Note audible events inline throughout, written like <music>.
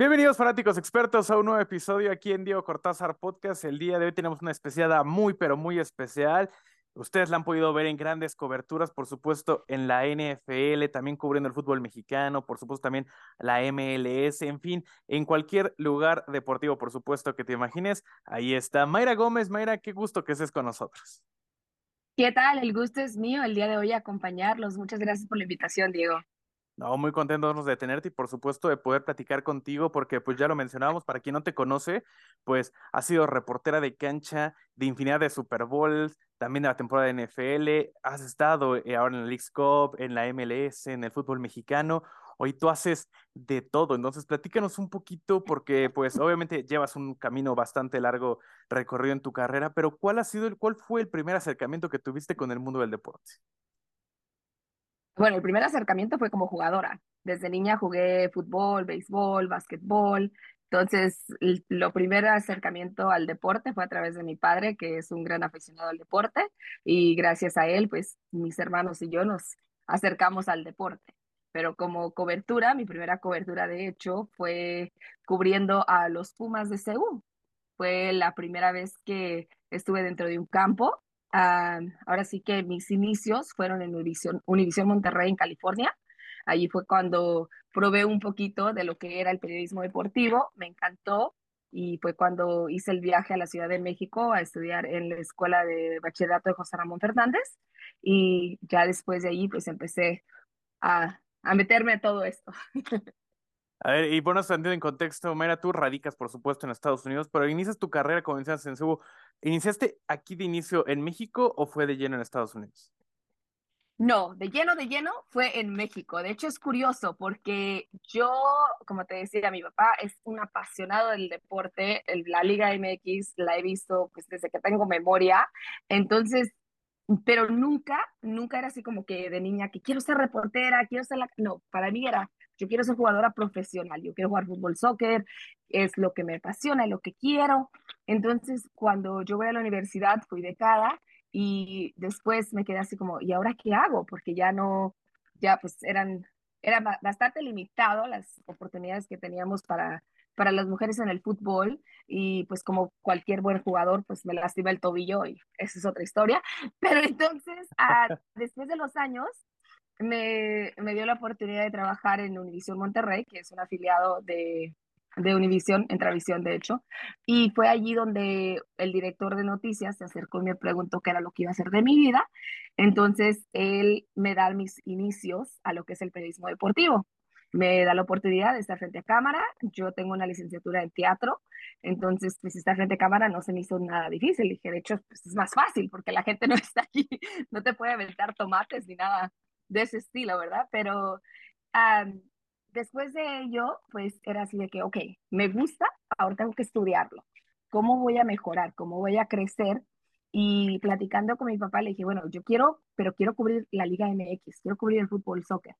Bienvenidos fanáticos expertos a un nuevo episodio aquí en Diego Cortázar Podcast. El día de hoy tenemos una especiada muy pero muy especial. Ustedes la han podido ver en grandes coberturas, por supuesto, en la NFL, también cubriendo el fútbol mexicano, por supuesto, también la MLS, en fin, en cualquier lugar deportivo, por supuesto, que te imagines. Ahí está Mayra Gómez. Mayra, qué gusto que estés con nosotros. ¿Qué tal? El gusto es mío el día de hoy acompañarlos. Muchas gracias por la invitación, Diego. No, muy contentos de tenerte y por supuesto de poder platicar contigo porque pues ya lo mencionábamos, para quien no te conoce, pues has sido reportera de cancha de infinidad de Super Bowls, también de la temporada de NFL, has estado eh, ahora en la League Cup, en la MLS, en el fútbol mexicano, hoy tú haces de todo, entonces platícanos un poquito porque pues obviamente llevas un camino bastante largo recorrido en tu carrera, pero ¿cuál ha sido, el, cuál fue el primer acercamiento que tuviste con el mundo del deporte? Bueno, el primer acercamiento fue como jugadora. Desde niña jugué fútbol, béisbol, básquetbol. Entonces, lo primer acercamiento al deporte fue a través de mi padre, que es un gran aficionado al deporte, y gracias a él, pues mis hermanos y yo nos acercamos al deporte. Pero como cobertura, mi primera cobertura de hecho fue cubriendo a los Pumas de Seúl. Fue la primera vez que estuve dentro de un campo Ah, ahora sí que mis inicios fueron en Univision, Univision Monterrey en California. Allí fue cuando probé un poquito de lo que era el periodismo deportivo, me encantó y fue cuando hice el viaje a la Ciudad de México a estudiar en la Escuela de Bachillerato de José Ramón Fernández y ya después de ahí pues empecé a, a meterme a todo esto. <laughs> A ver, y bueno, en contexto, Mayra, tú radicas, por supuesto, en Estados Unidos, pero inicias tu carrera como iniciaste en Subo. ¿Iniciaste aquí de inicio en México o fue de lleno en Estados Unidos? No, de lleno, de lleno fue en México. De hecho, es curioso porque yo, como te decía, mi papá es un apasionado del deporte. La Liga MX la he visto pues desde que tengo memoria. Entonces, pero nunca, nunca era así como que de niña que quiero ser reportera, quiero ser la... No, para mí era yo quiero ser jugadora profesional, yo quiero jugar fútbol, soccer, es lo que me apasiona, es lo que quiero. Entonces, cuando yo voy a la universidad, fui becada y después me quedé así como, ¿y ahora qué hago? Porque ya no, ya pues eran, era bastante limitado las oportunidades que teníamos para, para las mujeres en el fútbol y pues como cualquier buen jugador, pues me lastima el tobillo y esa es otra historia. <laughs> Pero entonces, ah, después de los años, me, me, dio la oportunidad de trabajar en Univisión Monterrey, que es un afiliado de, de Univisión, Entravisión de hecho, y fue allí donde el director de noticias se acercó y me preguntó qué era lo que iba a hacer de mi vida. Entonces, él me da mis inicios a lo que es el periodismo deportivo. Me da la oportunidad de estar frente a cámara. Yo tengo una licenciatura en teatro, entonces, pues estar frente a cámara no se me hizo nada difícil. Dije, de hecho, pues es más fácil porque la gente <laughs> no está aquí, no te puede aventar tomates ni nada de ese estilo, ¿verdad? Pero después de ello, pues era así de que, ok, me gusta, ahora tengo que estudiarlo. ¿Cómo voy a mejorar? ¿Cómo voy a crecer? Y platicando con mi papá le dije, bueno, yo quiero, pero quiero cubrir la Liga MX, quiero cubrir el fútbol, soccer.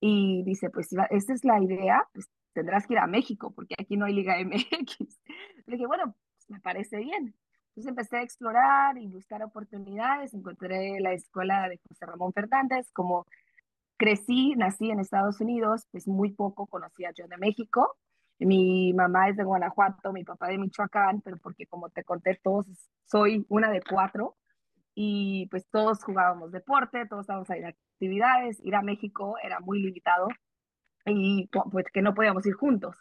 Y dice, pues esta es la idea, pues tendrás que ir a México, porque aquí no hay Liga MX. <laughs> Le dije, bueno, pues me parece bien. Entonces empecé a explorar y buscar oportunidades, encontré la escuela de José Ramón Fernández, como crecí, nací en Estados Unidos, pues muy poco conocía yo de México. Mi mamá es de Guanajuato, mi papá de Michoacán, pero porque como te conté, todos soy una de cuatro y pues todos jugábamos deporte, todos estábamos a ir a actividades, ir a México era muy limitado y pues que no podíamos ir juntos.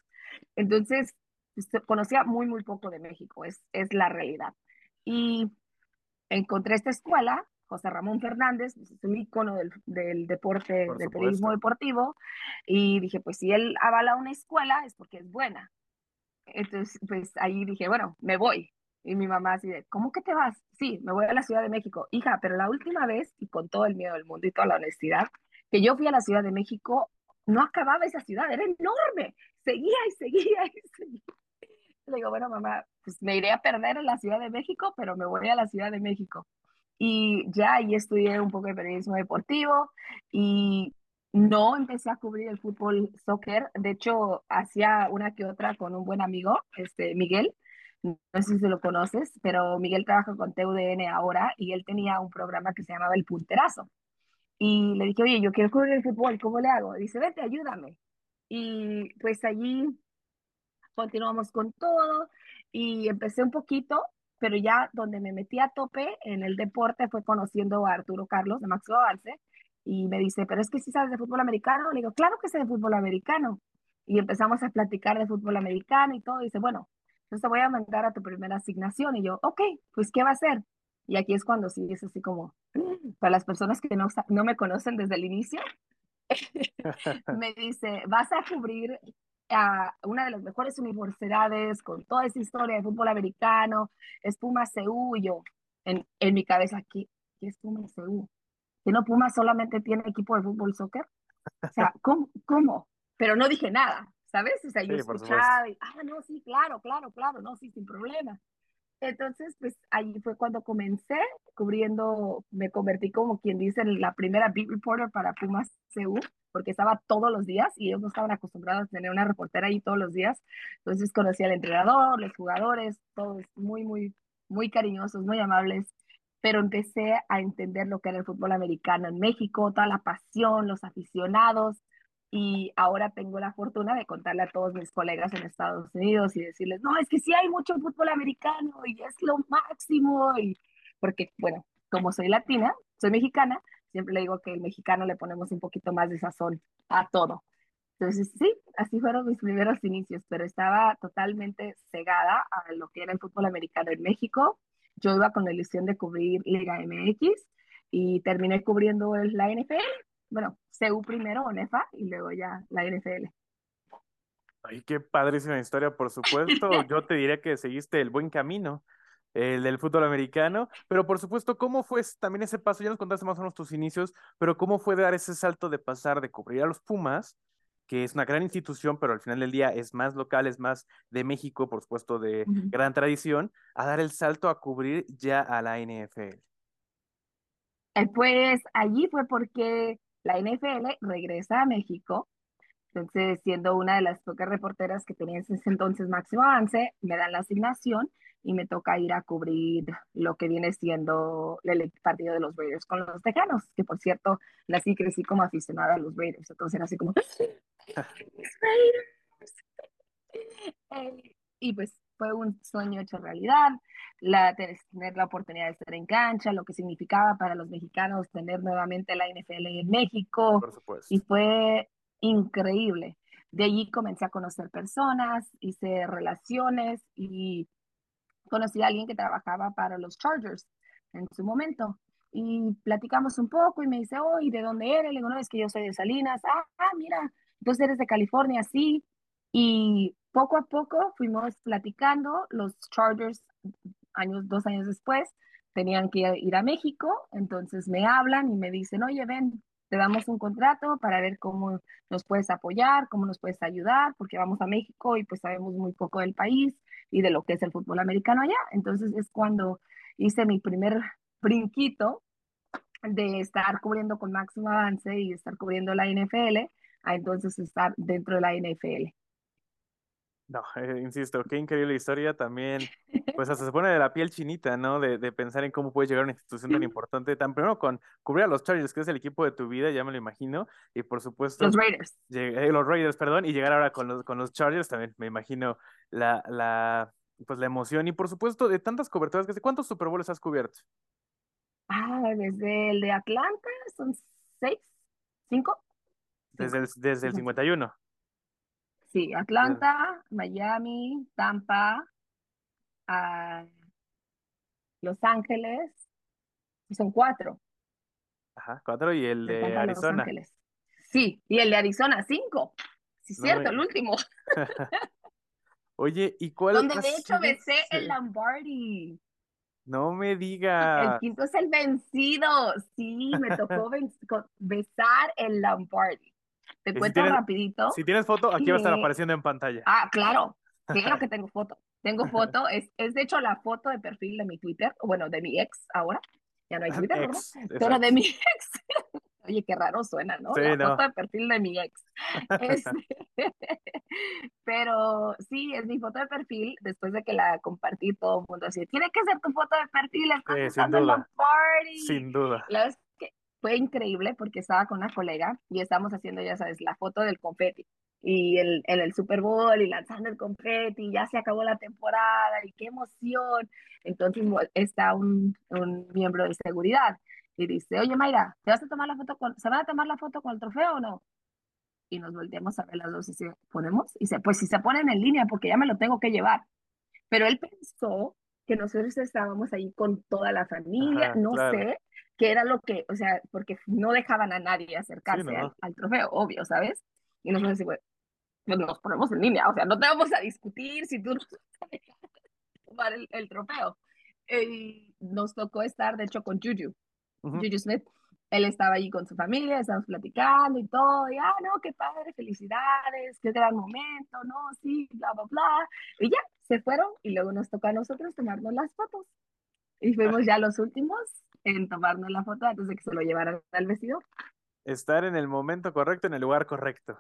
Entonces, pues, conocía muy, muy poco de México, es, es la realidad. Y encontré esta escuela, José Ramón Fernández, pues, es un ícono del, del deporte, del periodismo deportivo, y dije, pues si él avala una escuela es porque es buena. Entonces, pues ahí dije, bueno, me voy. Y mi mamá así de, ¿cómo que te vas? Sí, me voy a la Ciudad de México. Hija, pero la última vez, y con todo el miedo del mundo y toda la honestidad, que yo fui a la Ciudad de México, no acababa esa ciudad, era enorme. Seguía y seguía y seguía. Le digo, bueno, mamá, pues me iré a perder en la Ciudad de México, pero me voy a la Ciudad de México. Y ya ahí estudié un poco de periodismo deportivo y no empecé a cubrir el fútbol, soccer. De hecho, hacía una que otra con un buen amigo, este Miguel. No sé si lo conoces, pero Miguel trabaja con TUDN ahora y él tenía un programa que se llamaba El Punterazo. Y le dije, oye, yo quiero cubrir el fútbol, ¿cómo le hago? dice, vete, ayúdame. Y pues allí continuamos con todo y empecé un poquito, pero ya donde me metí a tope en el deporte fue conociendo a Arturo Carlos de Máximo Avance y me dice, pero es que si sabes de fútbol americano, le digo, claro que sé de fútbol americano. Y empezamos a platicar de fútbol americano y todo, y dice, bueno, entonces te voy a mandar a tu primera asignación. Y yo, ok, pues ¿qué va a hacer? Y aquí es cuando sí es así como, para las personas que no, no me conocen desde el inicio, <laughs> me dice, vas a cubrir a una de las mejores universidades con toda esa historia de fútbol americano, es Pumas CU, y yo, en, en mi cabeza, ¿qué, ¿qué es Pumas CU? ¿Que no Pumas solamente tiene equipo de fútbol soccer? O sea, <laughs> ¿cómo? ¿Cómo? Pero no dije nada, ¿sabes? O sea, yo escuchaba y, ah, no, sí, claro, claro, claro, no, sí, sin problema. Entonces, pues ahí fue cuando comencé cubriendo, me convertí como quien dice la primera beat reporter para Pumas CU, porque estaba todos los días y ellos no estaban acostumbrados a tener una reportera ahí todos los días. Entonces conocí al entrenador, los jugadores, todos muy, muy, muy cariñosos, muy amables. Pero empecé a entender lo que era el fútbol americano en México, toda la pasión, los aficionados, y ahora tengo la fortuna de contarle a todos mis colegas en Estados Unidos y decirles, no, es que sí hay mucho fútbol americano y es lo máximo, y porque, bueno, como soy latina, soy mexicana, siempre le digo que el mexicano le ponemos un poquito más de sazón a todo. Entonces, sí, así fueron mis primeros inicios, pero estaba totalmente cegada a lo que era el fútbol americano en México. Yo iba con la ilusión de cubrir Liga MX y terminé cubriendo la NFL bueno, CU primero o NEFA y luego ya la NFL. Ay, qué padrísima historia, por supuesto. <laughs> Yo te diría que seguiste el buen camino, el del fútbol americano, pero por supuesto, ¿cómo fue también ese paso? Ya nos contaste más o menos tus inicios, pero ¿cómo fue dar ese salto de pasar de cubrir a los Pumas, que es una gran institución, pero al final del día es más local, es más de México, por supuesto, de gran tradición, a dar el salto a cubrir ya a la NFL? Eh, pues allí fue porque la NFL regresa a México, entonces siendo una de las pocas reporteras que tenía ese entonces máximo avance, me dan la asignación y me toca ir a cubrir lo que viene siendo el partido de los Raiders con los Tejanos, que por cierto, y crecí como aficionada a los Raiders, entonces era así como, <laughs> <laughs> eh, y pues fue un sueño hecho realidad, la, tener la oportunidad de estar en cancha, lo que significaba para los mexicanos tener nuevamente la NFL en México. Y fue increíble. De allí comencé a conocer personas, hice relaciones y conocí a alguien que trabajaba para los Chargers en su momento. Y platicamos un poco y me dice, oh, ¿y de dónde eres? Le digo, no, es que yo soy de Salinas. Ah, ah, mira, entonces eres de California, sí. Y poco a poco fuimos platicando, los Chargers años, dos años después, tenían que ir a México, entonces me hablan y me dicen, oye, ven, te damos un contrato para ver cómo nos puedes apoyar, cómo nos puedes ayudar, porque vamos a México y pues sabemos muy poco del país y de lo que es el fútbol americano allá. Entonces es cuando hice mi primer brinquito de estar cubriendo con máximo avance y estar cubriendo la NFL, a entonces estar dentro de la NFL. No, <laughs> eh, insisto, qué increíble historia también, <laughs> pues hasta se pone de la piel chinita, ¿no? De, de, pensar en cómo puedes llegar a una institución tan <laughs> importante, tan primero con cubrir a los Chargers, que es el equipo de tu vida, ya me lo imagino, y por supuesto... Los Raiders. Eh, los Raiders, perdón, y llegar ahora con los, con los Chargers también, me imagino la, la, pues la emoción, y por supuesto de tantas coberturas que sé, ¿cuántos Super Bowls has cubierto? Ah, desde el de Atlanta, son seis, cinco. Desde el, desde el 51. Sí, Atlanta, Miami, Tampa, ah, Los Ángeles, son cuatro. Ajá, cuatro y el de Arizona. Sí, y el de Arizona, cinco. Sí, es cierto, el último. <laughs> Oye, ¿y cuál? Donde de hecho besé el Lombardi. No me digas. El quinto es el vencido. Sí, me tocó besar el Lombardi. Te cuento rapidito. Si tienes foto, aquí va a estar apareciendo en pantalla. Ah, claro, claro <laughs> que tengo foto. Tengo foto, es, es de hecho la foto de perfil de mi Twitter, bueno, de mi ex ahora. Ya no hay Twitter, ¿verdad? Pero de mi ex. <laughs> Oye, qué raro suena, ¿no? la foto de perfil de mi ex. <laughs> Este, pero sí, es mi foto de perfil. Después de que la compartí, todo el mundo así, tiene que ser tu foto de perfil, estás sí, sin duda. party. Sin duda fue increíble porque estaba con una colega y estábamos haciendo, ya sabes, la foto del confeti. y el, en el Super Bowl y lanzando el confeti, ya se acabó la temporada y qué emoción. Entonces está un, un miembro de seguridad y dice, oye Mayra, ¿te vas a tomar la foto con, ¿se van a tomar la foto con el trofeo o no? Y nos volteamos a ver las dos y se ponemos, y se, pues si se ponen en línea porque ya me lo tengo que llevar. Pero él pensó que nosotros estábamos ahí con toda la familia, no sé qué era lo que, o sea, porque no dejaban a nadie acercarse al, trofeo, obvio, ¿sabes? Y nosotros decimos, pues nos ponemos en línea, o sea, no te vamos a discutir si tú no vas tomar el, el trofeo. Y nos tocó estar, de hecho, con Juju, Juju Smith. Él estaba allí con su familia, estábamos platicando y todo, y ah, no, qué padre, felicidades, qué gran momento, no, sí, bla, bla, bla. Y ya, se fueron y luego nos tocó a nosotros tomarnos las fotos. Y fuimos ya los últimos en tomarnos la foto antes de que se lo llevaran al vestidor. Estar en el momento correcto, en el lugar correcto.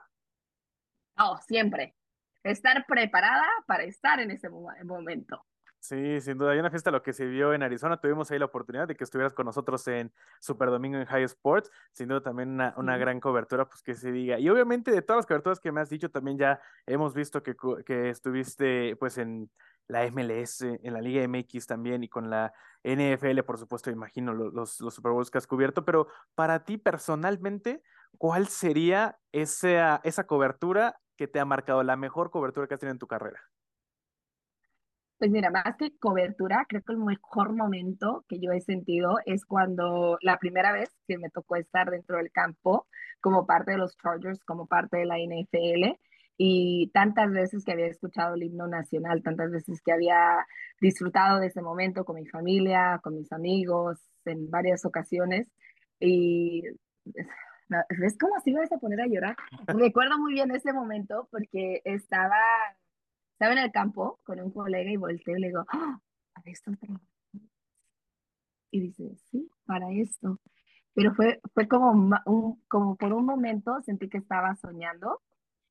Oh, siempre. Estar preparada para estar en ese momento. Sí, sin duda. Hay una fiesta lo que se vio en Arizona. Tuvimos ahí la oportunidad de que estuvieras con nosotros en Super Domingo en High Sports. Sin duda también una, una gran cobertura, pues que se diga. Y obviamente de todas las coberturas que me has dicho, también ya hemos visto que, que estuviste pues en la MLS, en la Liga MX también y con la NFL, por supuesto, imagino los, Super Bowls que has cubierto. Pero para ti personalmente, ¿cuál sería esa, esa cobertura que te ha marcado, la mejor cobertura que has tenido en tu carrera? Pues mira, más que cobertura, creo que el mejor momento que yo he sentido es cuando la primera vez que me tocó estar dentro del campo como parte de los Chargers, como parte de la NFL, y tantas veces que había escuchado el himno nacional, tantas veces que había disfrutado de ese momento con mi familia, con mis amigos, en varias ocasiones, y es como si ibas a poner a llorar. Recuerdo muy bien ese momento porque estaba estaba en el campo con un colega y volteo y le digo, ¡Ah! ¿para esto Y dice, sí, para esto. Pero fue, fue como, un, como por un momento sentí que estaba soñando.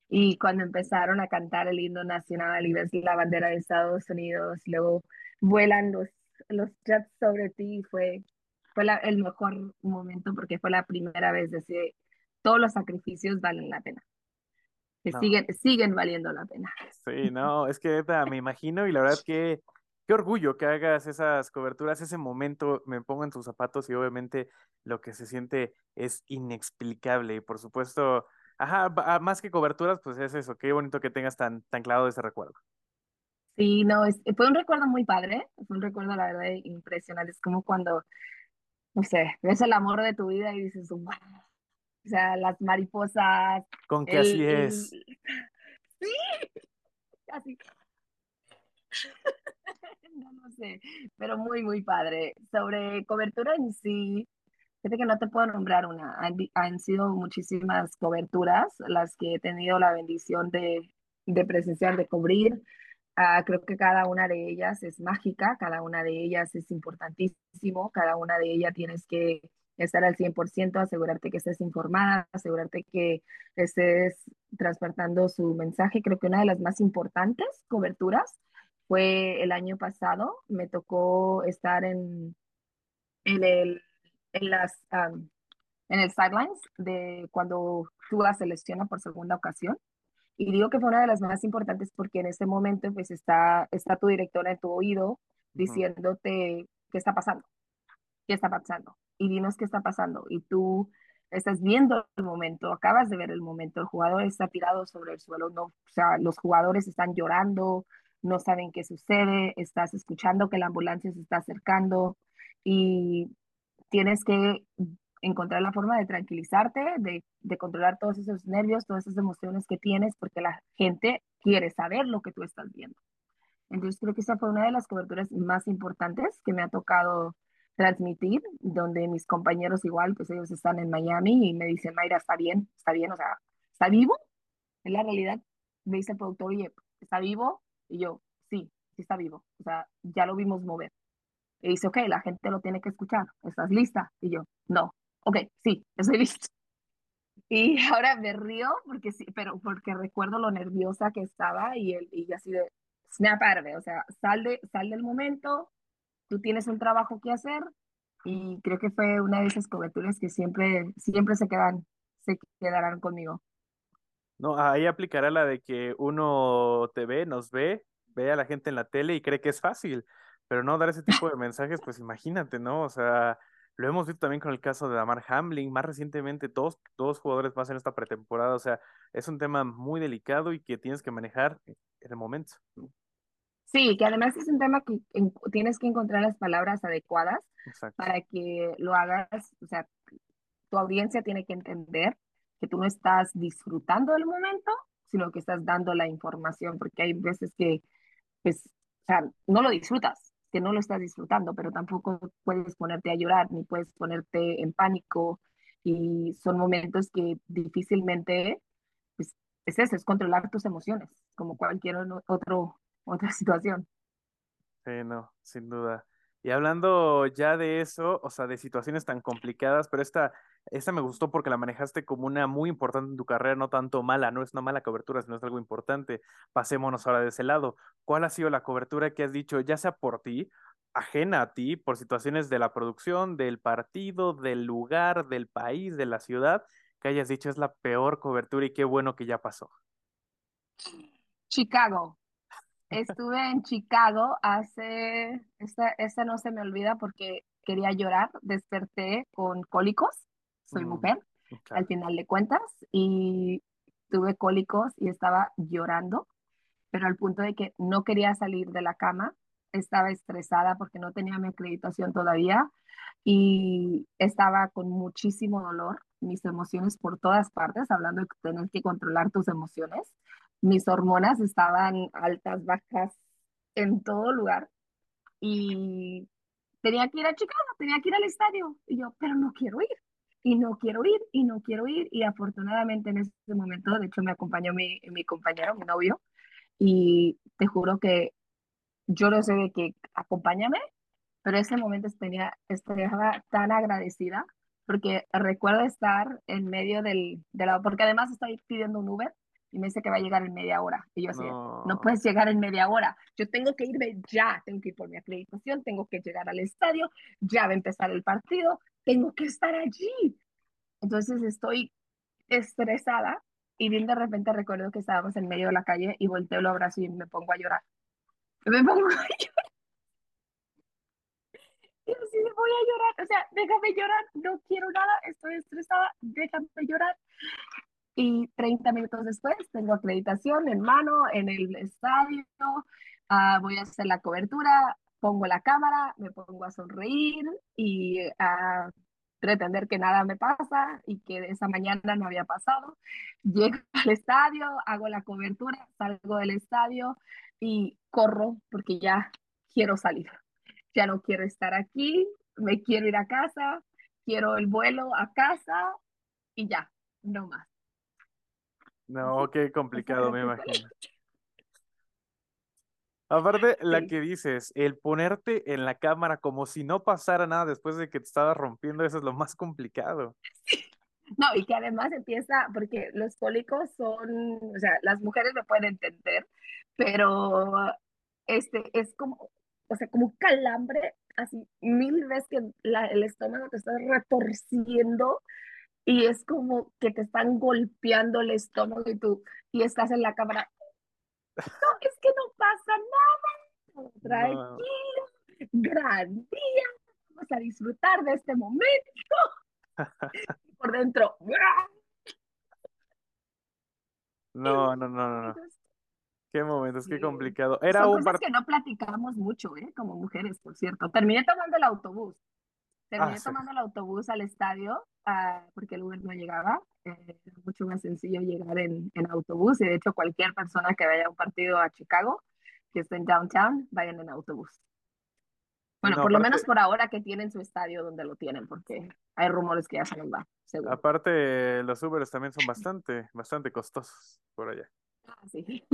Y cuando empezaron a cantar el himno nacional y ves la bandera de Estados Unidos, luego vuelan los, los jets sobre ti, fue, fue el mejor momento porque fue la primera vez de que todos los sacrificios valen la pena. Que siguen, siguen valiendo la pena. Sí, no, es que me imagino y la verdad que qué orgullo que hagas esas coberturas, ese momento, me pongo en tus zapatos y obviamente lo que se siente es inexplicable. Y por supuesto, ajá, ah, más que coberturas, pues es eso, qué bonito que tengas tan, tan claro ese recuerdo. Sí, no, es, fue un recuerdo muy padre, fue un recuerdo la verdad impresionante, es como cuando, no sé, ves el amor de tu vida y dices, wow, o sea, las mariposas. Con que así es. <laughs> Sí, así. <laughs> no, no sé, pero muy, muy padre. Sobre cobertura en sí, fíjate que no te puedo nombrar una. Han, sido muchísimas coberturas las que he tenido la bendición de, de presenciar, de cubrir. Ah, creo que cada una de ellas es mágica, cada una de ellas es importantísimo, cada una de ellas tienes que estar al 100%, asegurarte que estés informada, asegurarte que estés transportando su mensaje. Creo que una de las más importantes coberturas fue el año pasado. Me tocó estar en, en, el, en, las, en el sidelines de cuando tú la selecciona por segunda ocasión. Y digo que fue una de las más importantes porque en ese momento pues está, está tu directora en tu oído diciéndote qué está pasando, qué está pasando y dinos qué está pasando. Y tú estás viendo el momento, acabas de ver el momento, el jugador está tirado sobre el suelo, no, o sea, los jugadores están llorando, no saben qué sucede, estás escuchando que la ambulancia se está acercando y tienes que encontrar la forma de tranquilizarte, de, de controlar todos esos nervios, todas esas emociones que tienes, porque la gente quiere saber lo que tú estás viendo. Entonces creo que esa fue una de las coberturas más importantes que me ha tocado transmitir, donde mis compañeros igual, pues ellos están en Miami y me dicen, Mayra, está bien, está bien, o sea, ¿está vivo? En la realidad, me dice el productor, oye, ¿está vivo? Y yo, sí, sí está vivo, o sea, ya lo vimos mover. Y dice, ok, la gente lo tiene que escuchar, ¿estás lista? Y yo, no, ok, sí, estoy <laughs> lista. Y ahora me río porque sí, pero porque recuerdo lo nerviosa que estaba y, el, y así de snap o sea, sal, de, sal del momento, tú tienes un trabajo que hacer y creo que fue una de esas coberturas que siempre, siempre se quedan, se quedarán conmigo. No, ahí aplicará la de que uno te ve, nos ve, ve a la gente en la tele y cree que es fácil, pero no dar ese tipo de mensajes, pues imagínate, ¿no? O sea, lo hemos visto también con el caso de Damar Hamlin, más recientemente dos, dos jugadores más en esta pretemporada, o sea, es un tema muy delicado y que tienes que manejar en el momento. Sí, que además es un tema que en- tienes que encontrar las palabras adecuadas Exacto. para que lo hagas, o sea, tu audiencia tiene que entender que tú no estás disfrutando del momento, sino que estás dando la información, porque hay veces que, pues, o sea, no lo disfrutas, que no lo estás disfrutando, pero tampoco puedes ponerte a llorar, ni puedes ponerte en pánico, y son momentos que difícilmente, pues, es eso, es controlar tus emociones, como cualquier otro, otra <laughs> situación. Sí, no, sin duda. Y hablando ya de eso, o sea, de situaciones tan complicadas, pero esta, esta me gustó porque la manejaste como una muy importante en tu carrera, no tanto mala, no es una mala cobertura, sino es algo importante. Pasémonos ahora de ese lado. ¿Cuál ha sido la cobertura que has dicho, ya sea por ti, ajena a ti, por situaciones de la producción, del partido, del lugar, del país, de la ciudad, que hayas dicho es la peor cobertura y qué bueno que ya pasó? Chicago. Estuve en Chicago hace, esta, esta no se me olvida porque quería llorar, desperté con cólicos, soy Mm, mujer al final de cuentas y tuve cólicos y estaba llorando, pero al punto de que no quería salir de la cama, estaba estresada porque no tenía mi acreditación todavía y estaba con muchísimo dolor, mis emociones por todas partes, hablando de tener que controlar tus emociones. Mis hormonas estaban altas, bajas, en todo lugar y tenía que ir a Chicago, tenía que ir al estadio. Y yo, pero no quiero ir, y no quiero ir, y no quiero ir. Y afortunadamente en ese momento, de hecho, me acompañó mi, mi compañero, mi novio, y te juro que yo no sé de qué, acompáñame, pero ese momento tenía, estaba tan agradecida porque recuerdo estar en medio del, de la, porque además estoy pidiendo un Uber y me dice que va a llegar en media hora. Y yo así, no No, puedes llegar en media hora, yo tengo que irme ya, tengo que ir por mi acreditación, tengo que llegar al estadio, ya va a empezar el partido, tengo que estar allí. Entonces estoy estresada y bien de repente recuerdo que estábamos en medio de la calle y volteo el abrazo y me pongo a llorar. Me pongo a <laughs> Y así voy a llorar, o sea, déjame llorar, no quiero nada, estoy estresada, déjame llorar. Y 30 minutos después tengo acreditación en mano en el estadio, uh, voy a hacer la cobertura, pongo la cámara, me pongo a sonreír y a pretender que nada me pasa y que esa mañana no había pasado. Llego <laughs> al estadio, hago la cobertura, salgo del estadio y corro porque ya quiero salir ya no quiero estar aquí, me quiero ir a casa, quiero el vuelo a casa y ya, no más. no, qué complicado, me imagino. Aparte, la que dices, el ponerte en la cámara como si no pasara nada después de que te estabas rompiendo, eso es lo más complicado. No, y que además empieza, porque los cólicos son, o sea, las mujeres me pueden entender, pero este es como, o sea, como un calambre, así mil veces que la- el estómago te está retorciendo y es como que te están golpeando el estómago y tú, y estás en la cámara, no, es que no pasa nada, No, tranquilo, gran día, vamos a disfrutar de este momento, y <laughs> por dentro, no, no, no, no, no. Qué momentos, qué Sí. complicado. Era Son un cosas que no platicamos mucho, ¿eh? Como mujeres, por cierto. Terminé tomando el autobús. Ah, Terminé sí. tomando el autobús al estadio ah, porque el Uber no llegaba. Eh, era mucho más sencillo llegar en, en autobús y de hecho cualquier persona que vaya a un partido a Chicago, que esté en downtown, vayan en autobús. Bueno, no, por lo menos por ahora que tienen su estadio donde lo tienen, porque hay rumores que ya se nos va, seguro. aparte, los Ubers también son bastante, bastante costosos por allá. Ah, sí.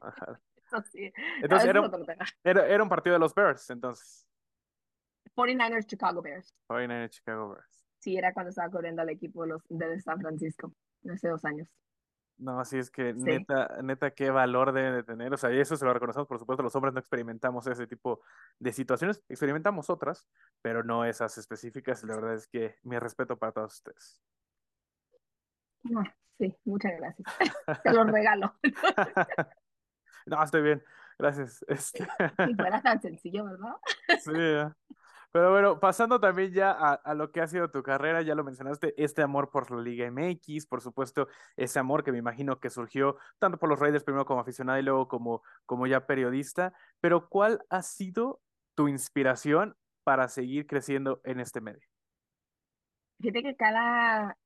Ajá. <laughs> Eso sí. Entonces, era es un, era, era un partido de los Bears, entonces. 49ers Chicago Bears. 49 Chicago Bears. Sí, era cuando estaba corriendo al equipo de los, de San Francisco, hace dos años. No, así es que Sí. neta, neta, qué valor deben de tener. O sea, y eso se lo reconocemos, por supuesto, los hombres no experimentamos ese tipo de situaciones, experimentamos otras, pero no esas específicas. y La verdad es que mi respeto para todos ustedes. Ah, sí, muchas gracias. <laughs> Te lo regalo. <laughs> <laughs> No, estoy bien, gracias. Este, Si fuera tan sencillo, ¿verdad? sí, ya. Pero bueno, pasando también ya a, a lo que ha sido tu carrera, ya lo mencionaste, este amor por la Liga MX, por supuesto, ese amor que me imagino que surgió tanto por los Raiders primero como aficionado y luego como, como ya periodista, pero ¿cuál ha sido tu inspiración para seguir creciendo en este medio? Fíjate que cada,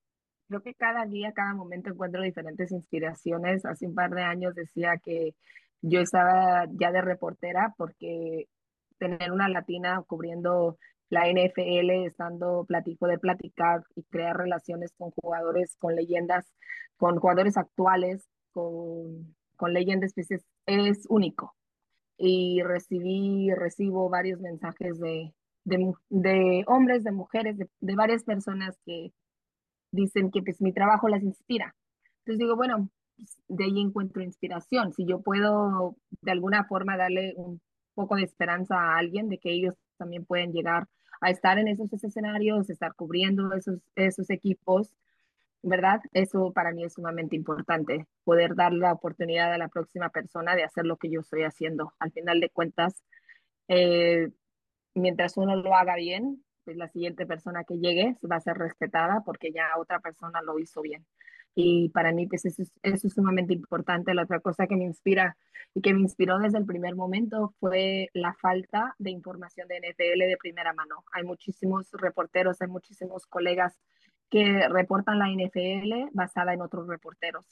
creo que cada día, cada momento encuentro diferentes inspiraciones. Hace un par de años decía que yo estaba ya de reportera porque tener una latina cubriendo la NFL, estando plati poder platicar y crear relaciones con jugadores, con leyendas, con jugadores actuales, con, con leyendas, pues es, único. Y recibí, recibo varios mensajes de, de, de hombres, de mujeres, de, de varias personas que dicen que pues mi trabajo las inspira. Entonces digo, bueno, pues, de ahí encuentro inspiración. Si yo puedo de alguna forma darle un poco de esperanza a alguien de que ellos también pueden llegar a estar en esos escenarios, estar cubriendo esos, esos equipos, ¿verdad? Eso para mí es sumamente importante, poder dar la oportunidad a la próxima persona de hacer lo que yo estoy haciendo. Al final de cuentas, eh, mientras uno lo haga bien, pues la siguiente persona que llegue va a ser respetada porque ya otra persona lo hizo bien. Y para mí, pues eso es, eso es sumamente importante. La otra cosa que me inspira y que me inspiró desde el primer momento fue la falta de información de NFL de primera mano. Hay muchísimos reporteros, hay muchísimos colegas que reportan la NFL basada en otros reporteros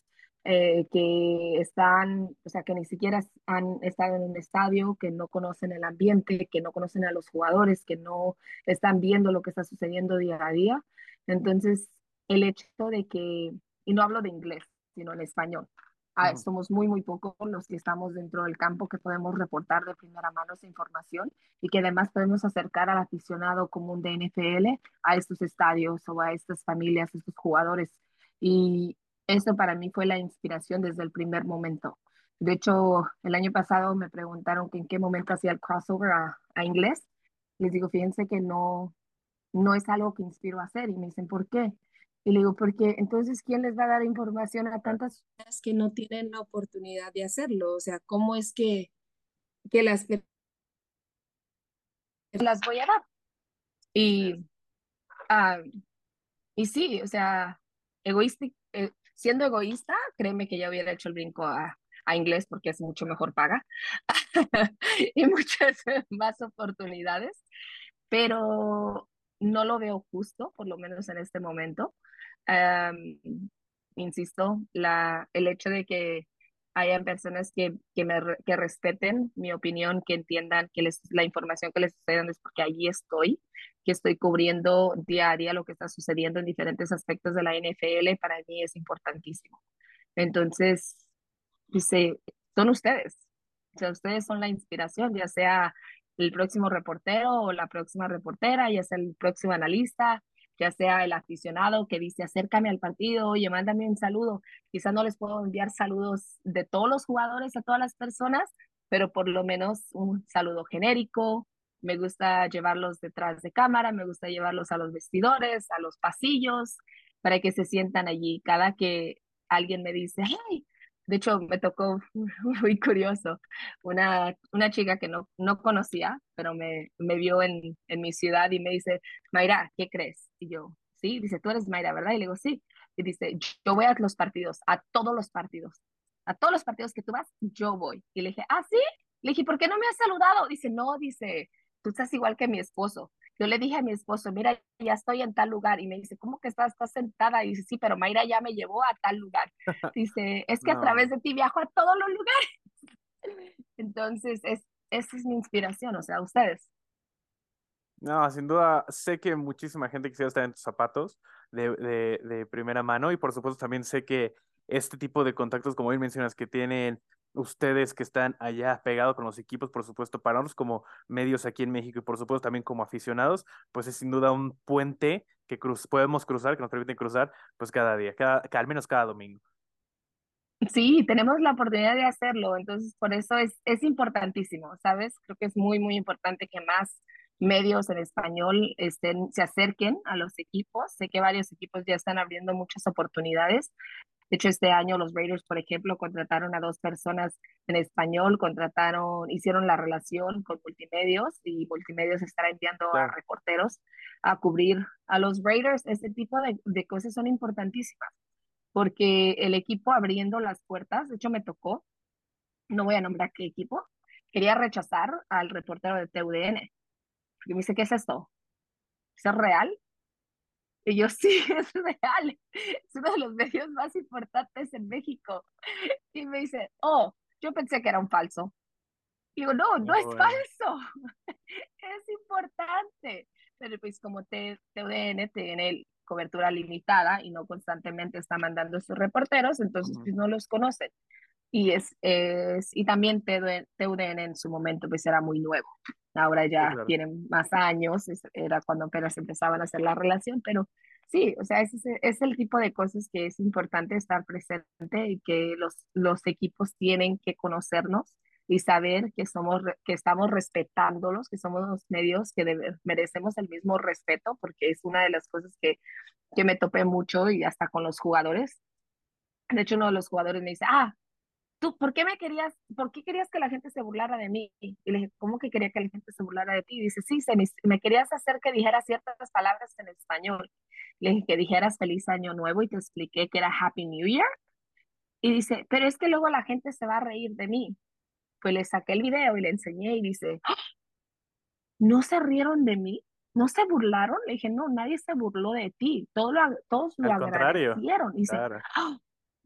eh, que están, o sea, que ni siquiera han estado en un estadio, que no conocen el ambiente, que no conocen a los jugadores, que no están viendo lo que está sucediendo día a día. Entonces, el hecho de que, y no hablo de inglés, sino en español, ah, somos muy, muy pocos los que estamos dentro del campo que podemos reportar de primera mano esa información y que además podemos acercar al aficionado común de NFL a estos estadios o a estas familias, a estos jugadores. Y eso para mí fue la inspiración desde el primer momento. De hecho, el año pasado me preguntaron que en qué momento hacía el crossover a, a inglés. Les digo, fíjense que no, no es algo que inspiro a hacer. Y me dicen, ¿por qué? Y le digo, porque entonces, ¿quién les va a dar información a tantas personas que no tienen la oportunidad de hacerlo? O sea, ¿cómo es que, que las, las voy a dar? Y, ah, y sí, o sea, egoísta, eh, siendo egoísta, créeme que ya hubiera hecho el brinco a, a inglés porque es mucho mejor paga <laughs> y muchas <laughs> más oportunidades, pero no lo veo justo, por lo menos en este momento. Am, insisto, la, el hecho de que hayan personas que, que, me, que respeten mi opinión, que entiendan que les, la información que les estoy dando es porque allí estoy, que estoy cubriendo día a día lo que está sucediendo en diferentes aspectos de la NFL, para mí es importantísimo. Entonces, dice, son ustedes. O sea, ustedes son la inspiración, ya sea el próximo reportero o la próxima reportera, ya sea el próximo analista, ya sea el aficionado que dice, acércame al partido, oye, mándame un saludo. Quizás no les puedo enviar saludos de todos los jugadores a todas las personas, pero por lo menos un saludo genérico. Me gusta llevarlos detrás de cámara, me gusta llevarlos a los vestidores, a los pasillos, para que se sientan allí. Cada que alguien me dice, hey, de hecho, me tocó <laughs> muy curioso. Una, una chica que no, no conocía, pero me, me vio en, en mi ciudad y me dice, Mayra, ¿qué crees? Y yo, sí, dice, tú eres Mayra, ¿verdad? Y le digo, sí. Y dice, yo voy a los partidos, a todos los partidos. A todos los partidos que tú vas, yo voy. Y le dije, ah, sí. Le dije, ¿por qué no me has saludado? Dice, no, dice, tú estás igual que mi esposo. Yo le dije a mi esposo, mira, ya estoy en tal lugar. Y me dice, ¿cómo que estás, estás sentada? Y dice, sí, pero Mayra ya me llevó a tal lugar. <laughs> Dice, es que a través de ti viajo a todos los lugares. <laughs> Entonces, es, esa es mi inspiración, o sea, ustedes. no, sin duda, sé que muchísima gente quisiera estar en tus zapatos de, de, de primera mano y por supuesto también sé que este tipo de contactos, como bien mencionas, que tienen ustedes que están allá pegados con los equipos, por supuesto, para nosotros como medios aquí en México y por supuesto también como aficionados, pues es sin duda un puente que cruz, podemos cruzar, que nos permiten cruzar pues cada día, cada, al menos cada domingo. Sí, tenemos la oportunidad de hacerlo, entonces por eso es, es importantísimo, ¿sabes? Creo que es muy, muy importante que más medios en español estén, se acerquen a los equipos. Sé que varios equipos ya están abriendo muchas oportunidades. De hecho, este año los Raiders, por ejemplo, contrataron a dos personas en español, contrataron, hicieron la relación con multimedios y multimedios estará enviando a reporteros a cubrir a los Raiders. Este tipo de, de cosas son importantísimas porque el equipo abriendo las puertas, de hecho me tocó, no voy a nombrar qué equipo, quería rechazar al reportero de TUDN. Porque me dice, ¿qué es esto? ¿Es real? Y yo, <laughs> sí, es real. Es uno de los medios más importantes en México. Y me dice, oh, yo pensé que era un falso. Y digo, no, no es falso. <laughs> es importante. Pero pues como TUDN tiene cobertura limitada y no constantemente está mandando sus reporteros, entonces pues no los conocen. Y, es, es, y también TUDN en su momento pues era muy nuevo. Ahora ya tienen más años, era cuando apenas empezaban a hacer la relación, pero sí, o sea, es, es el tipo de cosas que es importante estar presente y que los, los equipos tienen que conocernos y saber que somos que estamos respetándolos, que somos los medios que merecemos el mismo respeto, porque es una de las cosas que, que me topé mucho y hasta con los jugadores. De hecho, uno de los jugadores me dice, ah, ¿tú por qué me querías, por qué querías que la gente se burlara de mí? Y le dije, ¿cómo que quería que la gente se burlara de ti? Y dice, sí, se me, me, querías hacer que dijera ciertas palabras en español. Le dije que dijeras feliz año nuevo y te expliqué que era Happy New Year. Y dice, pero es que luego la gente se va a reír de mí. Pues le saqué el video y le enseñé y dice, ¡Ah! ¿no se rieron de mí? ¿No se burlaron? Le dije, no, nadie se burló de ti. Todo lo, todos lo agradecieron. Y dice, ¡Ah!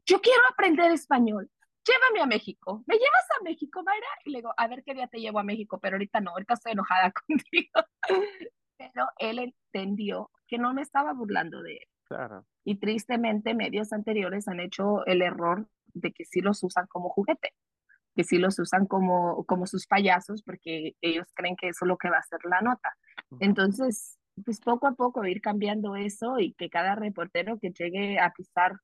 yo quiero aprender español llévame a México. ¿Me llevas a México, Mayra? Y le digo, a ver qué día te llevo a México, pero ahorita no, ahorita estoy enojada <laughs> contigo. pero él entendió que no me estaba burlando de él. Claro. Y tristemente medios anteriores han hecho el error de que sí los usan como juguete, que sí los usan como, como sus payasos porque ellos creen que eso es lo que va a ser la nota. Entonces, pues poco a poco ir cambiando eso y que cada reportero que llegue a pisar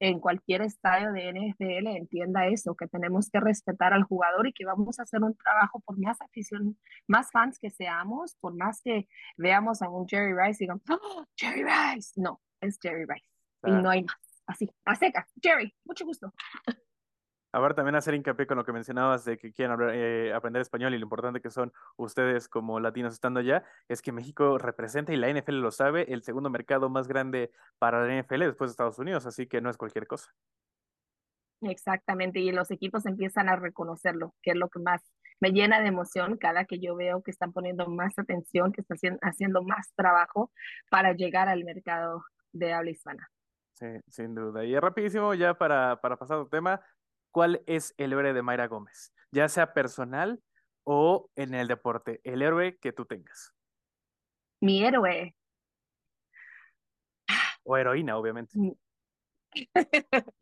en cualquier estadio de NFL entienda eso, que tenemos que respetar al jugador y que vamos a hacer un trabajo por más afición, más fans que seamos, por más que veamos a un Jerry Rice y digamos, ¡Oh, Jerry Rice, no, es Jerry Rice y no hay más, así, a seca, Jerry, mucho gusto. A ver, también hacer hincapié con lo que mencionabas de que quieren eh, aprender español y lo importante que son ustedes como latinos estando allá, es que México representa, y la NFL lo sabe, el segundo mercado más grande para la NFL después de Estados Unidos, así que no es cualquier cosa. Exactamente, y los equipos empiezan a reconocerlo, que es lo que más me llena de emoción cada que yo veo que están poniendo más atención, que están haciendo más trabajo para llegar al mercado de habla hispana. Sí, sin duda. Y rapidísimo, ya para, para pasar al tema, ¿cuál es el héroe de Mayra Gómez? Ya sea personal o en el deporte, el héroe que tú tengas. Mi héroe. O heroína, obviamente. Mm. <laughs>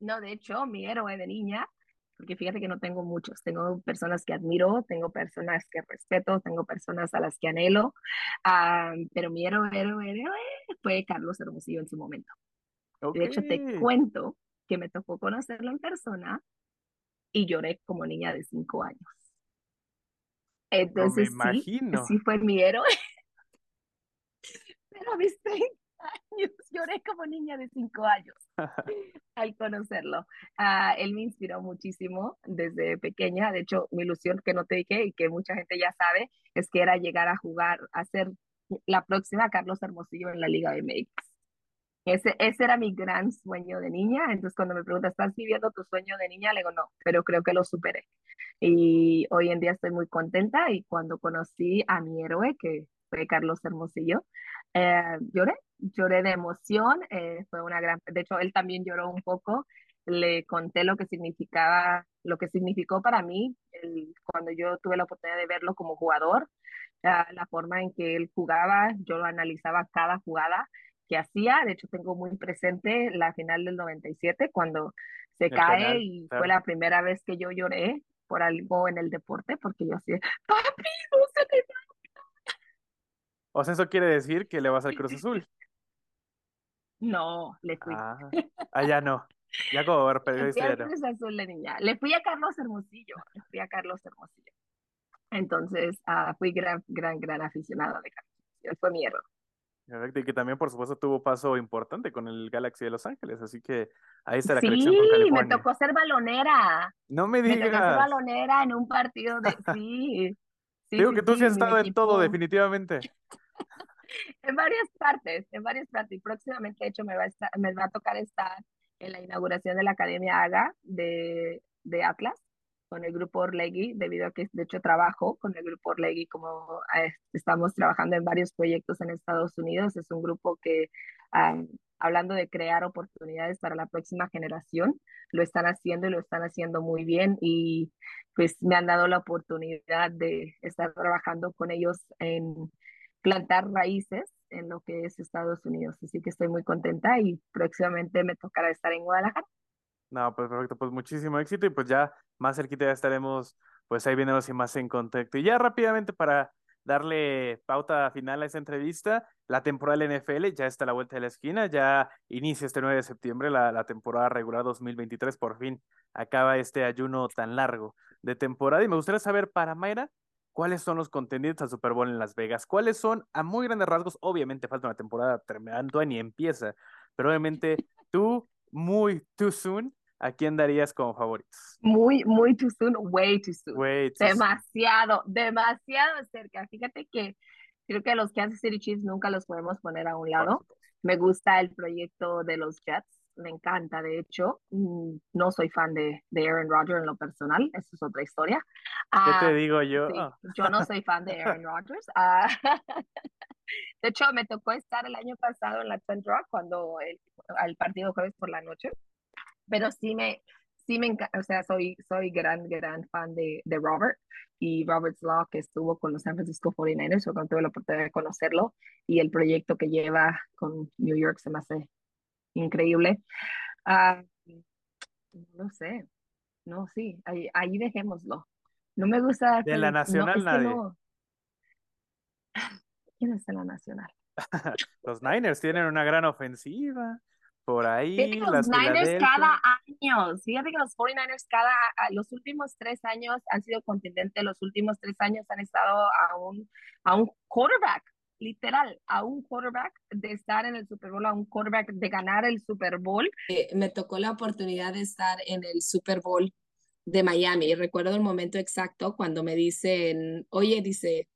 no, de hecho, mi héroe de niña, porque fíjate que no tengo muchos, tengo personas que admiro, tengo personas que respeto, tengo personas a las que anhelo, pero mi héroe, héroe, héroe fue Carlos Hermosillo en su momento. De hecho, te cuento que me tocó conocerlo en persona y lloré como niña de cinco años. Entonces, sí, sí fue mi héroe. <laughs> Pero a mis 30 años lloré como niña de cinco años <laughs> al conocerlo. Ah, él me inspiró muchísimo desde pequeña. De hecho, mi ilusión que no te dije y que mucha gente ya sabe es que era llegar a jugar, a ser la próxima Carlos Hermosillo en la Liga de MX. Ese, ese era mi gran sueño de niña. Entonces, cuando me preguntas, ¿estás viviendo tu sueño de niña? Le digo, no, pero creo que lo superé. Y hoy en día estoy muy contenta. Y cuando conocí a mi héroe, que fue Carlos Hermosillo, eh, lloré, lloré de emoción. Eh, fue una gran. De hecho, él también lloró un poco. Le conté lo que significaba, lo que significó para mí cuando yo tuve la oportunidad de verlo como jugador, la, la forma en que él jugaba, yo lo analizaba cada jugada que hacía. De hecho, tengo muy presente la final del 97 cuando se cae y fue la primera vez que yo lloré por algo en el deporte porque yo así, papi, no se te O sea, eso quiere decir que le vas al Cruz Azul. <laughs> No, le fui. Ah, ya no. Ya como ver periodista. <laughs> Le fui Cruz Azul de niña. Le fui a Carlos Hermosillo. Le fui a Carlos Hermosillo. Entonces, uh, fui gran, gran, gran aficionado de Él fue mi error. Y que también, por supuesto, tuvo paso importante con el Galaxy de Los Ángeles, así que ahí está la sí, conexión con California. me tocó ser balonera. No me digas. Me tocó ser balonera en un partido de... <laughs> Sí. sí Digo que tú sí has estado en todo, definitivamente. <laughs> en varias partes, en varias partes. Y próximamente, de hecho, me va a, estar, me va a tocar estar en la inauguración de la Academia AGA de, de Atlas con el grupo Orlegui, debido a que de hecho trabajo con el grupo Orlegui, como eh, estamos trabajando en varios proyectos en Estados Unidos. Es un grupo que, hablando de crear oportunidades para la próxima generación, lo están haciendo y lo están haciendo muy bien y pues me han dado la oportunidad de estar trabajando con ellos en plantar raíces en lo que es Estados Unidos. Así que estoy muy contenta y próximamente me tocará estar en Guadalajara. No, pues perfecto, pues muchísimo éxito y pues ya más cerquita ya estaremos, pues ahí viéndonos y más en contacto. Y ya rápidamente para darle pauta final a esa entrevista, la temporada del NFL ya está a la vuelta de la esquina, ya inicia este 9 de septiembre la, la temporada regular 2023, por fin acaba este ayuno tan largo de temporada y me gustaría saber para Mayra, ¿cuáles son los contendientes al Super Bowl en Las Vegas? ¿Cuáles son, a muy grandes rasgos, obviamente falta una temporada terminando ni empieza, pero obviamente tú, muy too soon, ¿a quién darías como favoritos? Muy, muy too soon, way too soon. demasiado, demasiado cerca. Fíjate que creo que los Kansas City Chiefs nunca los podemos poner a un lado. Me gusta el proyecto de los Jets, me encanta, de hecho. Mm, no soy fan de, de Aaron Rodgers en lo personal, eso es otra historia. ¿Qué te ah, digo yo? yo no soy fan de Aaron <laughs> Rodgers. Ah, <laughs> de hecho, me tocó estar el año pasado en la Trent Rock cuando el, el partido jueves por la noche pero sí me, sí me encanta, o sea, soy, soy gran, gran fan de, de Robert y Robert's Law que estuvo con los San Francisco 49ers, cuando tuve la oportunidad de conocerlo y el proyecto que lleva con New York se me hace increíble. Uh, no sé, no, sí, ahí, ahí dejémoslo. No me gusta. De la nacional nadie. <laughs> ¿Quién es de la nacional? <laughs> los Niners tienen una gran ofensiva por ahí. Fíjate que los Niners cada año, fíjate que los 49ers cada, los últimos tres años han sido contendentes, los últimos tres años han estado a un, a un quarterback, literal, a un quarterback de estar en el Super Bowl, a un quarterback de ganar el Super Bowl. Eh, me tocó la oportunidad de estar en el Super Bowl de Miami. Recuerdo el momento exacto cuando me dicen, oye, dice,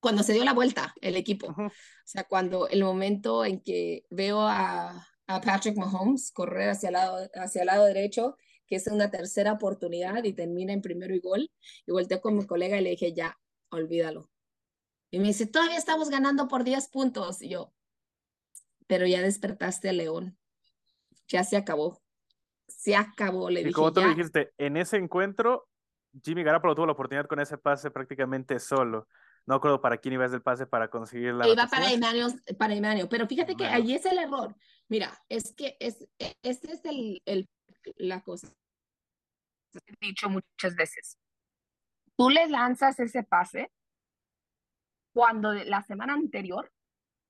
cuando se dio la vuelta el equipo. O sea, cuando el momento en que veo a a Patrick Mahomes correr hacia el lado, hacia el lado derecho, que es una tercera oportunidad y termina en primero y gol. Y volteé con mi colega y le dije, ya, olvídalo. Y me dice, todavía estamos ganando por 10 puntos. Y yo, pero ya despertaste, León. Ya se acabó. Se acabó, le y dije. como tú dijiste, en ese encuentro, Jimmy Garoppolo tuvo la oportunidad con ese pase prácticamente solo. No acuerdo para quién iba a el pase para conseguir la. Iba para Emmanuel, para Emmanuel. Pero fíjate que ahí es el error. Mira, es que es, este es el, el, la cosa. He dicho muchas veces. Tú le lanzas ese pase cuando la semana anterior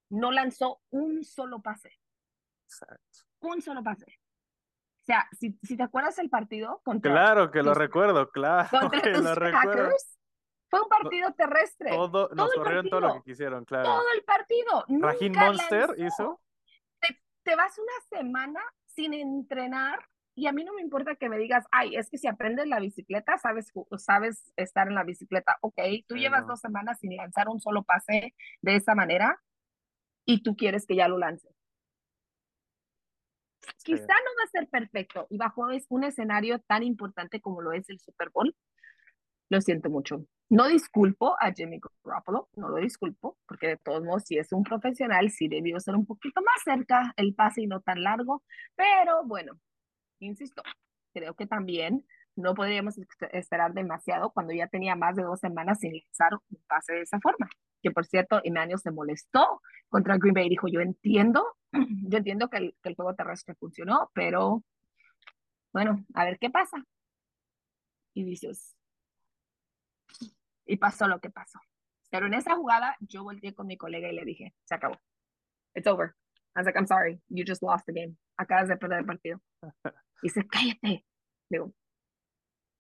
no lanzó un solo pase. Exacto. Un solo pase. O sea, si, si te acuerdas el partido contra. Claro que lo recuerdo, claro. Contra <laughs> que lo recuerdo. Fue un partido terrestre. Todo, nos corrieron todo lo que quisieron, claro. Todo el partido. Rajin Monster hizo. Te, vas una semana sin entrenar y a mí no me importa que me digas, ay, es que si aprendes la bicicleta, sabes, sabes estar en la bicicleta. Ok, tú llevas dos semanas sin lanzar un solo pase de esa manera y tú quieres que ya lo lances. Quizá no va a ser perfecto y bajo un escenario tan importante como lo es el Super Bowl, lo siento mucho. No disculpo a Jimmy Garoppolo, no lo disculpo, porque de todos modos, si es un profesional, sí debió ser un poquito más cerca el pase y no tan largo, pero bueno, insisto, creo que también no podríamos esperar demasiado cuando ya tenía más de dos semanas sin lanzar un pase de esa forma. Que por cierto, Emmanuel se molestó contra Green Bay y dijo, yo entiendo, <clears throat> yo entiendo que el, que el juego terrestre funcionó, pero bueno, a ver qué pasa. Y dices, y pasó lo que pasó. Pero en esa jugada yo volteé con mi colega y le dije, se acabó. It's over. I was like, I'm sorry, you just lost the game. Acabas de perder el partido. Y dice, cállate. Digo,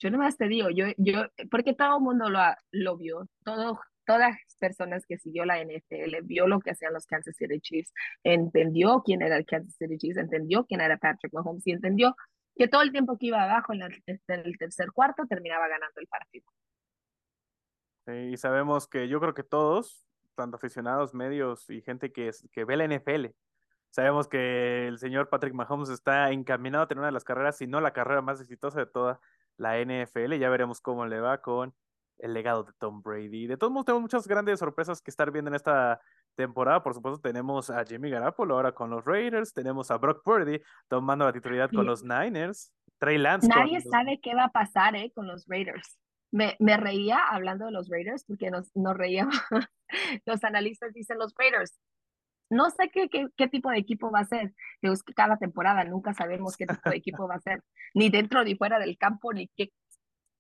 Yo nomás te digo, yo, yo, porque todo el mundo lo, lo vio, todo, todas las personas que siguió la NFL vio lo que hacían los Kansas City Chiefs, entendió quién era el Kansas City Chiefs, entendió quién era Patrick Mahomes y entendió que todo el tiempo que iba abajo en, en el tercer cuarto terminaba ganando el partido. Sí, y sabemos que yo creo que todos, tanto aficionados, medios y gente que, es- que ve la NFL, sabemos que el señor Patrick Mahomes está encaminado a tener una de las carreras, si no la carrera más exitosa de toda la NFL. Ya veremos cómo le va con el legado de Tom Brady. De todos modos, tenemos muchas grandes sorpresas que estar viendo en esta temporada. Por supuesto, tenemos a Jimmy Garoppolo ahora con los Raiders, tenemos a Brock Purdy tomando la titularidad con los Niners, Trey Lance nadie sabe qué va a pasar eh, con los Raiders. Me, me reía hablando de los Raiders porque nos, nos reíamos. <laughs> Los analistas dicen los Raiders. No sé qué, qué, qué tipo de equipo va a ser. Digo, es que cada temporada nunca sabemos qué tipo de equipo va a ser, ni dentro ni fuera del campo, ni qué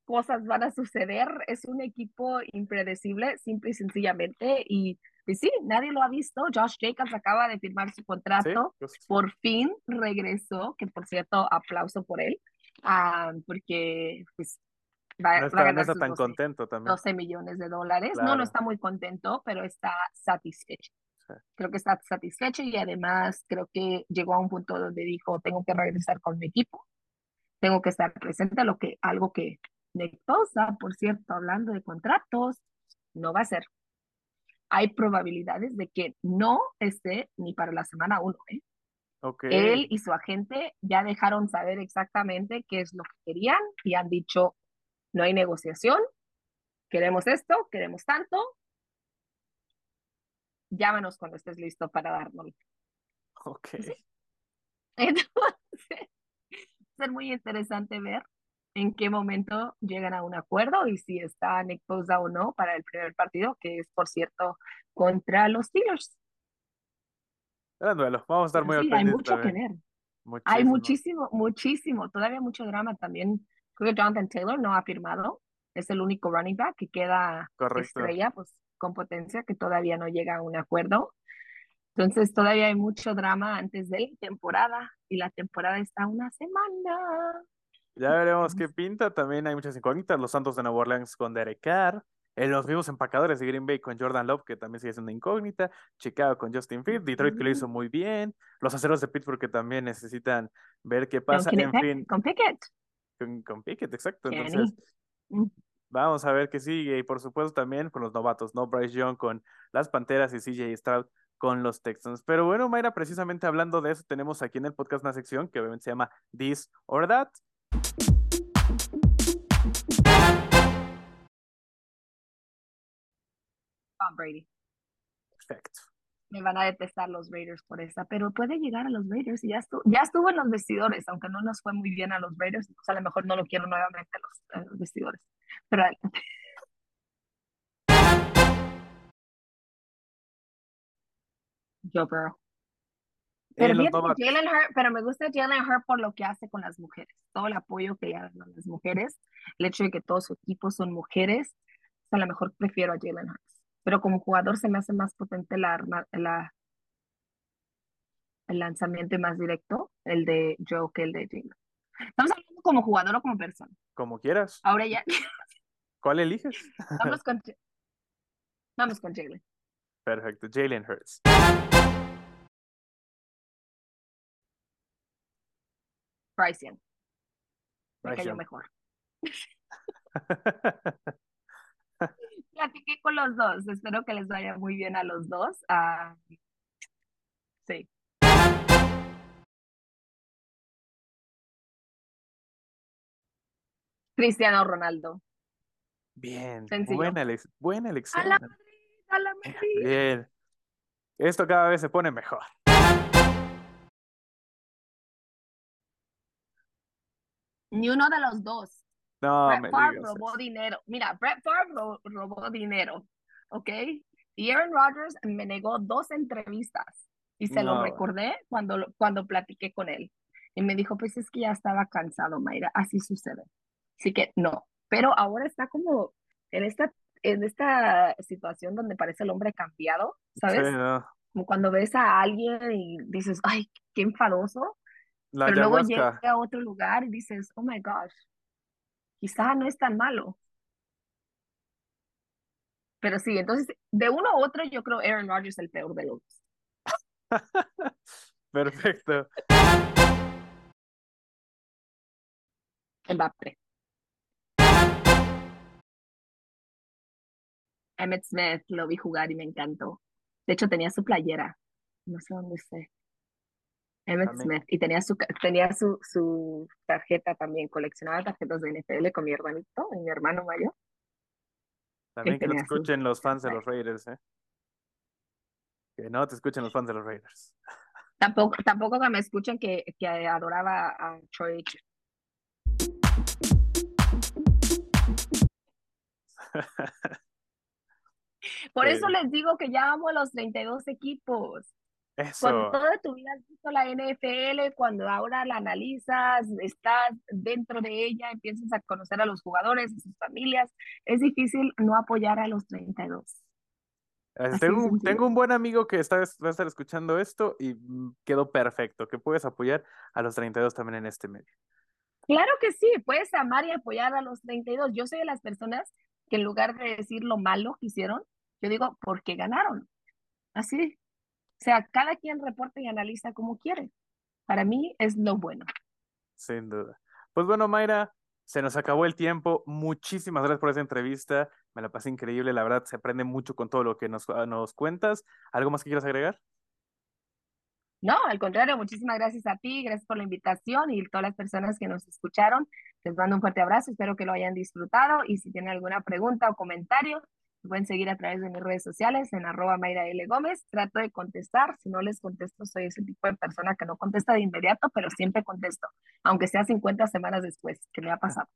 cosas van a suceder. Es un equipo impredecible, simple y sencillamente. Y pues sí, nadie lo ha visto. Josh Jacobs acaba de firmar su Sí, contrato. Por fin regresó, que por cierto, aplauso por él, ah, porque pues va, no va a está, no ganar está tan 12, contento también. 12 millones de dólares. No, no Claro. está muy contento, pero está satisfecho. Sí. Creo que está satisfecho y además creo que llegó a un punto donde dijo, tengo que regresar con mi equipo, tengo que estar presente, lo que, algo que Nick Bosa, por cierto, hablando de contratos, no va a ser. Hay probabilidades de que no esté ni para la semana uno, ¿eh? Ok. Él y su agente ya dejaron saber exactamente qué es lo que querían y han dicho, no hay negociación, queremos esto, queremos tanto, llámanos cuando estés listo para darnos. Ok. <laughs> Entonces, va a ser muy interesante ver en qué momento llegan a un acuerdo y si está Nick Bosa o no para el primer partido, que es, por cierto, contra los Steelers. Gran duelo. Vamos a estar muy sí, hay mucho que también. ver. Hay Muchísimo. muchísimo, muchísimo, todavía mucho drama también. Creo que Jonathan Taylor no ha firmado, es el único running back que queda Correcto. estrella, pues con potencia, que todavía no llega a un acuerdo. Entonces todavía hay mucho drama antes de la temporada y la temporada está una semana. Ya veremos qué pinta. También hay muchas incógnitas. Los Santos de Nueva Orleans con Derek Carr. En los mismos empacadores de Green Bay con Jordan Love, que también sigue siendo incógnita. Chicago con Justin Fields. Detroit que lo hizo muy bien. Los aceros de Pittsburgh que también necesitan ver qué pasa. En fin, con Pickett. Con, con Pickett, exacto. Entonces, Mm. vamos a ver qué sigue. Y por supuesto también con los novatos, ¿no? Bryce Young con las Panteras y CJ Stroud con los Texans. Pero bueno, Mayra, precisamente hablando de eso, tenemos aquí en el podcast una sección que obviamente se llama This or That. Tom Brady. Perfecto. Me van a detestar los Raiders por esa, pero puede llegar a los Raiders y ya estuvo, ya estuvo en los vestidores, aunque no nos fue muy bien a los Raiders, pues a lo mejor no lo quiero nuevamente a los, a los vestidores. Pero adelante. <laughs> Joe Burrow. Pero, novatos. Jalen Hurt, pero me gusta Jalen Hurt por lo que hace con las mujeres, todo el apoyo que le dan a las mujeres, el hecho de que todo su equipo son mujeres, a lo mejor prefiero a Jalen Hurts. Pero como jugador se me hace más potente la, arma- la, el lanzamiento más directo, el de Joe que el de Jalen. Estamos hablando como jugador o como persona. Como quieras. Ahora ya, ¿Cuál eliges? vamos con, <laughs> vamos con Jalen. Perfecto. Jalen Hurts. Bryce Young. Me cayó mejor. <laughs> Platiqué con los dos. Espero que les vaya muy bien a los dos. Ah, sí. Cristiano Ronaldo. Bien, Sencillo. buena, buena A elección. la Madrid, a la Madrid. Bien. Esto cada vez se pone mejor. Ni uno de los dos. No Brett me Favre digas robó dinero. Mira, Brett Favre ro- robó dinero, ¿ok? Y Aaron Rodgers me negó dos entrevistas y se lo recordé cuando, cuando platiqué con él. Y me dijo, pues es que ya estaba cansado, Mayra, así sucede. Así que no, pero ahora está como en esta, en esta situación donde parece el hombre cambiado, ¿sabes? Sí, no. Como cuando ves a alguien y dices, ay, qué enfadoso, La pero luego llega a otro lugar y dices, oh my gosh, quizá no es tan malo. Pero sí, entonces, de uno u otro, yo creo Aaron Rodgers es el peor de los. <laughs> Perfecto. Mbappé. Emmett Smith, lo vi jugar y me encantó. De hecho, tenía su playera. No sé dónde sé. Emmett Smith. Y tenía su, tenía su, su tarjeta también. Coleccionaba tarjetas de NFL con mi hermanito y mi hermano mayor. También que no te escuchen los fans de los Raiders, ¿eh? Que no te escuchen los fans de los Raiders. <laughs> Tampoco, tampoco que me escuchen que, que adoraba a Troy <laughs> Por eso les digo que ya amo los 32 equipos. Eso. Cuando toda tu vida has visto la NFL, cuando ahora la analizas, estás dentro de ella, empiezas a conocer a los jugadores, a sus familias, es difícil no apoyar a los 32. Tengo, un, tengo un buen amigo que está, va a estar escuchando esto y mm, quedó perfecto, que puedes apoyar a los 32 también en este medio. Claro que sí, puedes amar y apoyar a los 32. Yo soy de las personas que en lugar de decir lo malo que hicieron, yo digo, porque ganaron. Así. O sea, cada quien reporta y analiza como quiere. Para mí es lo bueno. Sin duda. Pues bueno, Mayra, se nos acabó el tiempo. Muchísimas gracias por esa entrevista. Me la pasé increíble. La verdad, se aprende mucho con todo lo que nos, nos cuentas. ¿Algo más que quieras agregar? No, al contrario, muchísimas gracias a ti, gracias por la invitación y todas las personas que nos escucharon. Les mando un fuerte abrazo, espero que lo hayan disfrutado y si tienen alguna pregunta o comentario, pueden seguir a través de mis redes sociales en arroba Mayra L. Gómez. Trato de contestar. Si no les contesto, soy ese tipo de persona que no contesta de inmediato, pero siempre contesto, aunque sea 50 semanas después, que me ha pasado.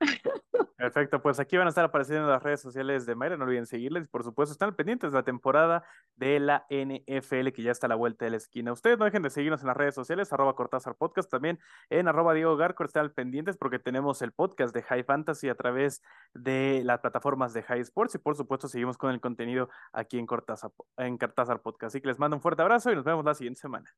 <laughs> Perfecto, pues aquí van a estar apareciendo las redes sociales de Mayra, no olviden seguirles, por supuesto están pendientes de la temporada de la NFL que ya está a la vuelta de la esquina. Ustedes no dejen de seguirnos en las redes sociales, arroba Cortázar Podcast, también en arroba Diego Garco, están pendientes porque tenemos el podcast de High Fantasy a través de las plataformas de High Sports y por supuesto seguimos con el contenido aquí en Cortázar, en Cortázar Podcast. Así que les mando un fuerte abrazo y nos vemos la siguiente semana.